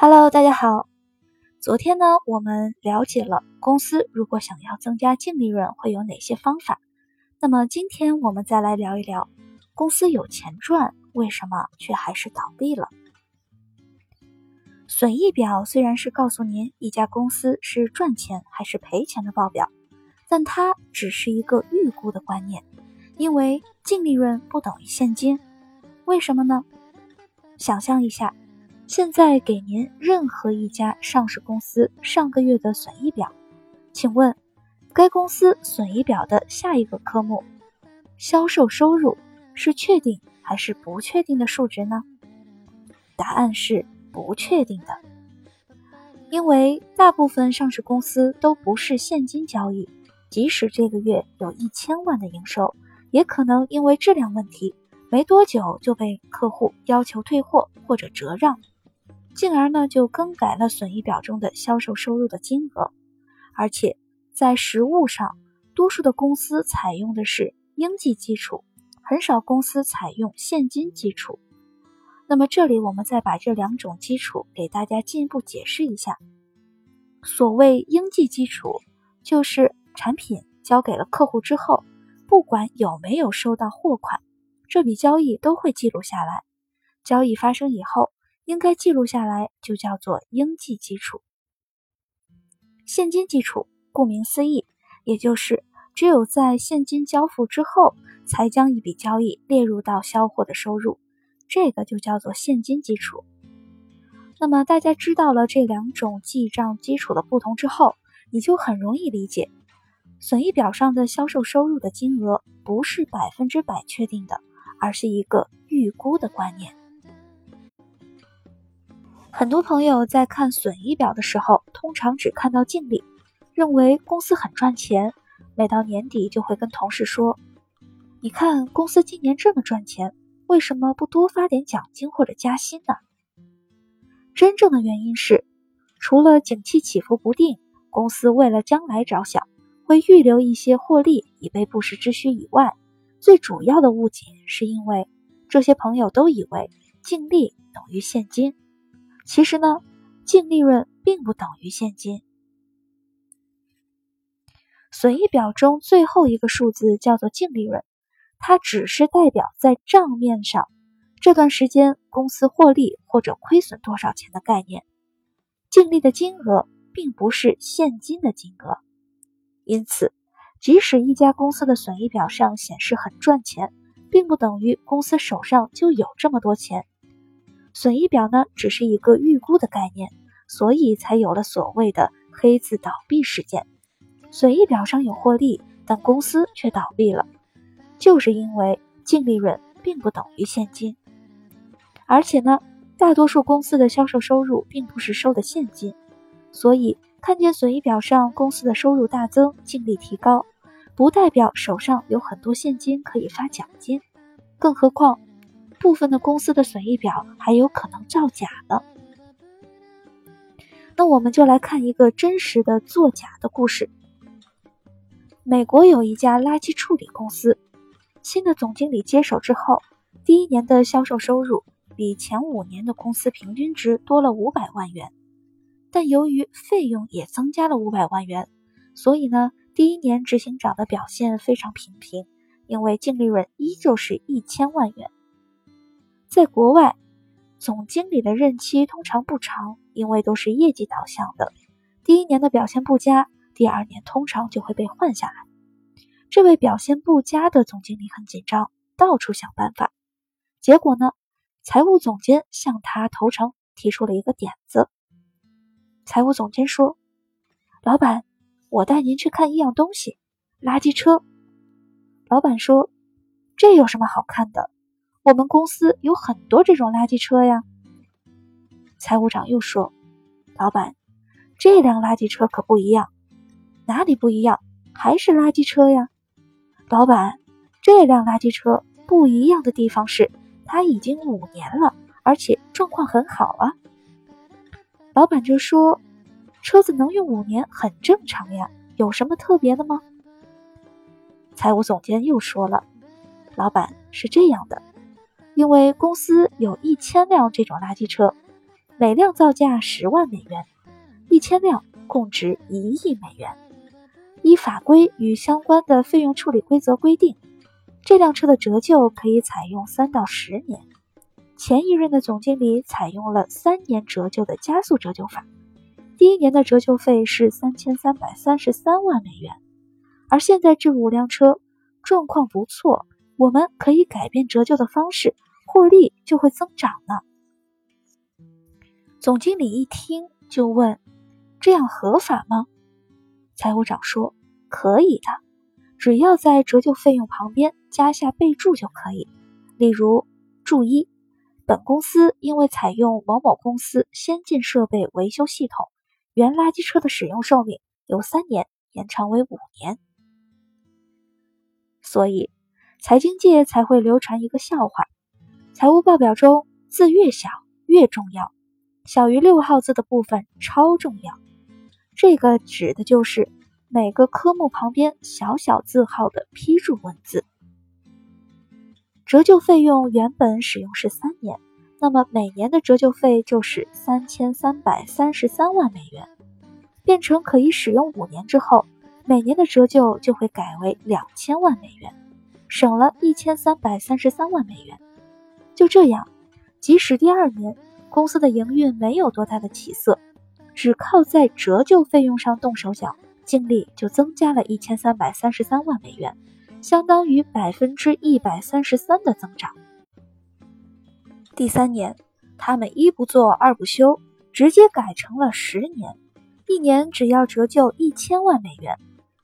Hello，大家好。昨天呢，我们了解了公司如果想要增加净利润会有哪些方法。那么今天我们再来聊一聊，公司有钱赚，为什么却还是倒闭了？损益表虽然是告诉您一家公司是赚钱还是赔钱的报表，但它只是一个预估的观念，因为净利润不等于现金。为什么呢？想象一下。现在给您任何一家上市公司上个月的损益表，请问该公司损益表的下一个科目销售收入是确定还是不确定的数值呢？答案是不确定的，因为大部分上市公司都不是现金交易，即使这个月有一千万的营收，也可能因为质量问题，没多久就被客户要求退货或者折让。进而呢，就更改了损益表中的销售收入的金额，而且在实物上，多数的公司采用的是应计基础，很少公司采用现金基础。那么这里我们再把这两种基础给大家进一步解释一下。所谓应计基础，就是产品交给了客户之后，不管有没有收到货款，这笔交易都会记录下来。交易发生以后。应该记录下来，就叫做应计基础。现金基础，顾名思义，也就是只有在现金交付之后，才将一笔交易列入到销货的收入，这个就叫做现金基础。那么大家知道了这两种记账基础的不同之后，你就很容易理解，损益表上的销售收入的金额不是百分之百确定的，而是一个预估的观念。很多朋友在看损益表的时候，通常只看到净利，认为公司很赚钱。每到年底，就会跟同事说：“你看，公司今年这么赚钱，为什么不多发点奖金或者加薪呢？”真正的原因是，除了景气起伏不定，公司为了将来着想，会预留一些获利以备不时之需以外，最主要的误解是因为这些朋友都以为净利等于现金。其实呢，净利润并不等于现金。损益表中最后一个数字叫做净利润，它只是代表在账面上这段时间公司获利或者亏损多少钱的概念。净利的金额并不是现金的金额，因此，即使一家公司的损益表上显示很赚钱，并不等于公司手上就有这么多钱。损益表呢，只是一个预估的概念，所以才有了所谓的黑字倒闭事件。损益表上有获利，但公司却倒闭了，就是因为净利润并不等于现金。而且呢，大多数公司的销售收入并不是收的现金，所以看见损益表上公司的收入大增、净利提高，不代表手上有很多现金可以发奖金，更何况。部分的公司的损益表还有可能造假呢。那我们就来看一个真实的作假的故事。美国有一家垃圾处理公司，新的总经理接手之后，第一年的销售收入比前五年的公司平均值多了五百万元，但由于费用也增加了五百万元，所以呢，第一年执行长的表现非常平平，因为净利润依旧是一千万元。在国外，总经理的任期通常不长，因为都是业绩导向的。第一年的表现不佳，第二年通常就会被换下来。这位表现不佳的总经理很紧张，到处想办法。结果呢，财务总监向他投诚，提出了一个点子。财务总监说：“老板，我带您去看一样东西——垃圾车。”老板说：“这有什么好看的？”我们公司有很多这种垃圾车呀。财务长又说：“老板，这辆垃圾车可不一样，哪里不一样？还是垃圾车呀。”老板，这辆垃圾车不一样的地方是，它已经五年了，而且状况很好啊。老板就说：“车子能用五年很正常呀，有什么特别的吗？”财务总监又说了：“老板是这样的。”因为公司有一千辆这种垃圾车，每辆造价十万美元，一千辆共值一亿美元。依法规与相关的费用处理规则规定，这辆车的折旧可以采用三到十年。前一任的总经理采用了三年折旧的加速折旧法，第一年的折旧费是三千三百三十三万美元，而现在这五辆车状况不错，我们可以改变折旧的方式，获利就会增长呢。总经理一听就问：“这样合法吗？”财务长说：“可以的，只要在折旧费用旁边加下备注就可以。例如，注一：本公司因为采用某某公司先进设备维修系统，原垃圾车的使用寿命由三年延长为五年。所以，财经界才会流传一个笑话：财务报表中字越小越重要，小于六号字的部分超重要。”这个指的就是每个科目旁边小小字号的批注文字。折旧费用原本使用是三年，那么每年的折旧费就是三千三百三十三万美元。变成可以使用五年之后，每年的折旧就会改为两千万美元，省了一千三百三十三万美元。就这样，即使第二年公司的营运没有多大的起色。只靠在折旧费用上动手脚，净利就增加了一千三百三十三万美元，相当于百分之一百三十三的增长。第三年，他们一不做二不休，直接改成了十年，一年只要折旧一千万美元，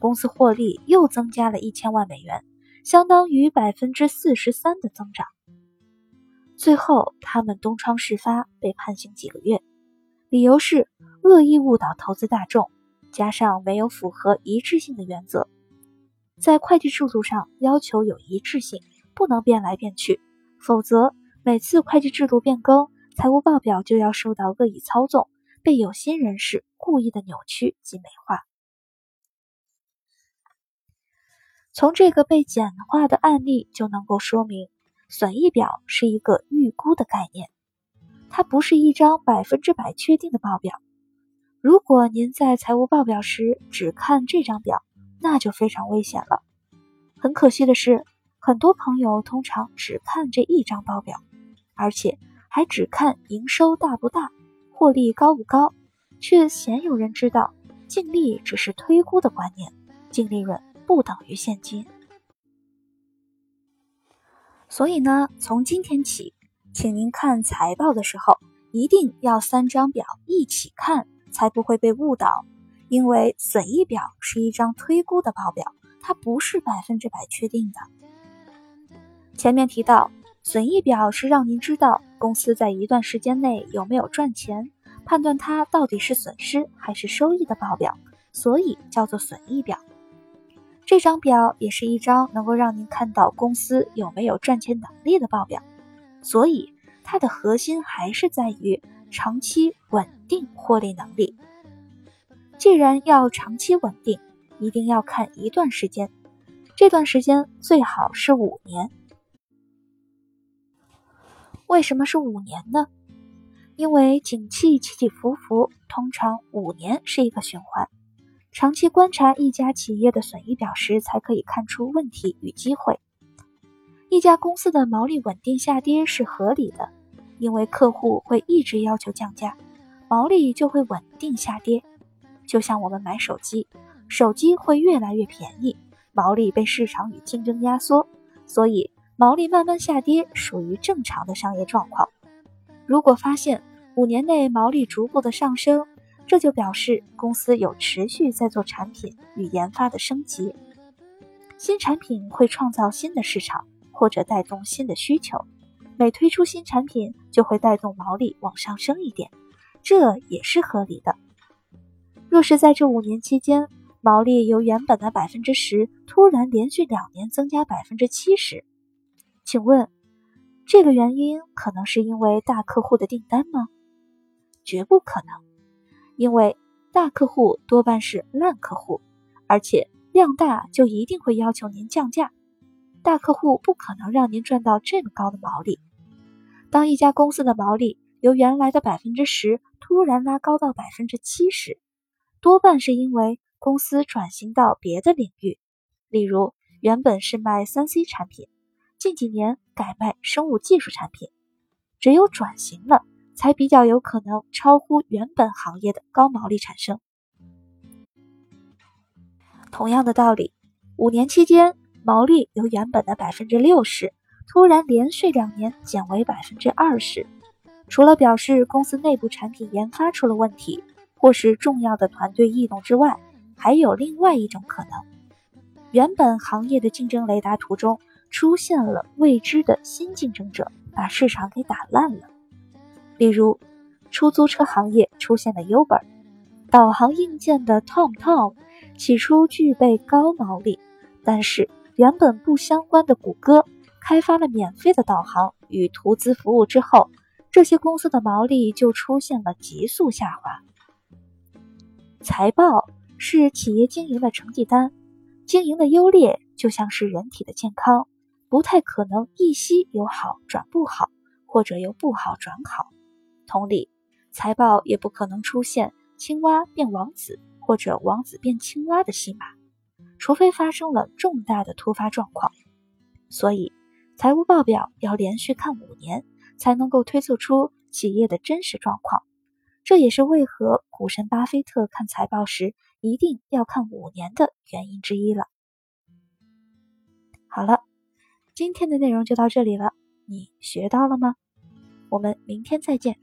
公司获利又增加了一千万美元，相当于百分之四十三的增长。最后，他们东窗事发，被判刑几个月。理由是恶意误导投资大众，加上没有符合一致性的原则，在会计制度上要求有一致性，不能变来变去，否则每次会计制度变更，财务报表就要受到恶意操纵，被有心人士故意的扭曲及美化。从这个被简化的案例就能够说明，损益表是一个预估的概念。它不是一张百分之百确定的报表。如果您在财务报表时只看这张表，那就非常危险了。很可惜的是，很多朋友通常只看这一张报表，而且还只看营收大不大、获利高不高，却鲜有人知道净利只是推估的观念，净利润不等于现金。所以呢，从今天起。请您看财报的时候，一定要三张表一起看，才不会被误导。因为损益表是一张推估的报表，它不是百分之百确定的。前面提到，损益表是让您知道公司在一段时间内有没有赚钱，判断它到底是损失还是收益的报表，所以叫做损益表。这张表也是一张能够让您看到公司有没有赚钱能力的报表。所以，它的核心还是在于长期稳定获利能力。既然要长期稳定，一定要看一段时间，这段时间最好是五年。为什么是五年呢？因为景气起起伏伏，通常五年是一个循环。长期观察一家企业的损益表时，才可以看出问题与机会。一家公司的毛利稳定下跌是合理的，因为客户会一直要求降价，毛利就会稳定下跌。就像我们买手机，手机会越来越便宜，毛利被市场与竞争压缩，所以毛利慢慢下跌属于正常的商业状况。如果发现五年内毛利逐步的上升，这就表示公司有持续在做产品与研发的升级，新产品会创造新的市场。或者带动新的需求，每推出新产品就会带动毛利往上升一点，这也是合理的。若是在这五年期间，毛利由原本的百分之十突然连续两年增加百分之七十，请问这个原因可能是因为大客户的订单吗？绝不可能，因为大客户多半是烂客户，而且量大就一定会要求您降价。大客户不可能让您赚到这么高的毛利。当一家公司的毛利由原来的百分之十突然拉高到百分之七十，多半是因为公司转型到别的领域，例如原本是卖三 C 产品，近几年改卖生物技术产品。只有转型了，才比较有可能超乎原本行业的高毛利产生。同样的道理，五年期间毛利由原本的百分之六十，突然连续两年减为百分之二十。除了表示公司内部产品研发出了问题，或是重要的团队异动之外，还有另外一种可能：原本行业的竞争雷达图中出现了未知的新竞争者，把市场给打烂了。例如，出租车行业出现了 Uber，导航硬件的 TomTom 起初具备高毛利，但是原本不相关的谷歌开发了免费的导航与图资服务之后。这些公司的毛利就出现了急速下滑。财报是企业经营的成绩单，经营的优劣就像是人体的健康，不太可能一夕由好转不好，或者由不好转好。同理，财报也不可能出现青蛙变王子或者王子变青蛙的戏码，除非发生了重大的突发状况。所以，财务报表要连续看五年。才能够推测出企业的真实状况，这也是为何股神巴菲特看财报时一定要看五年的原因之一了。好了，今天的内容就到这里了，你学到了吗？我们明天再见。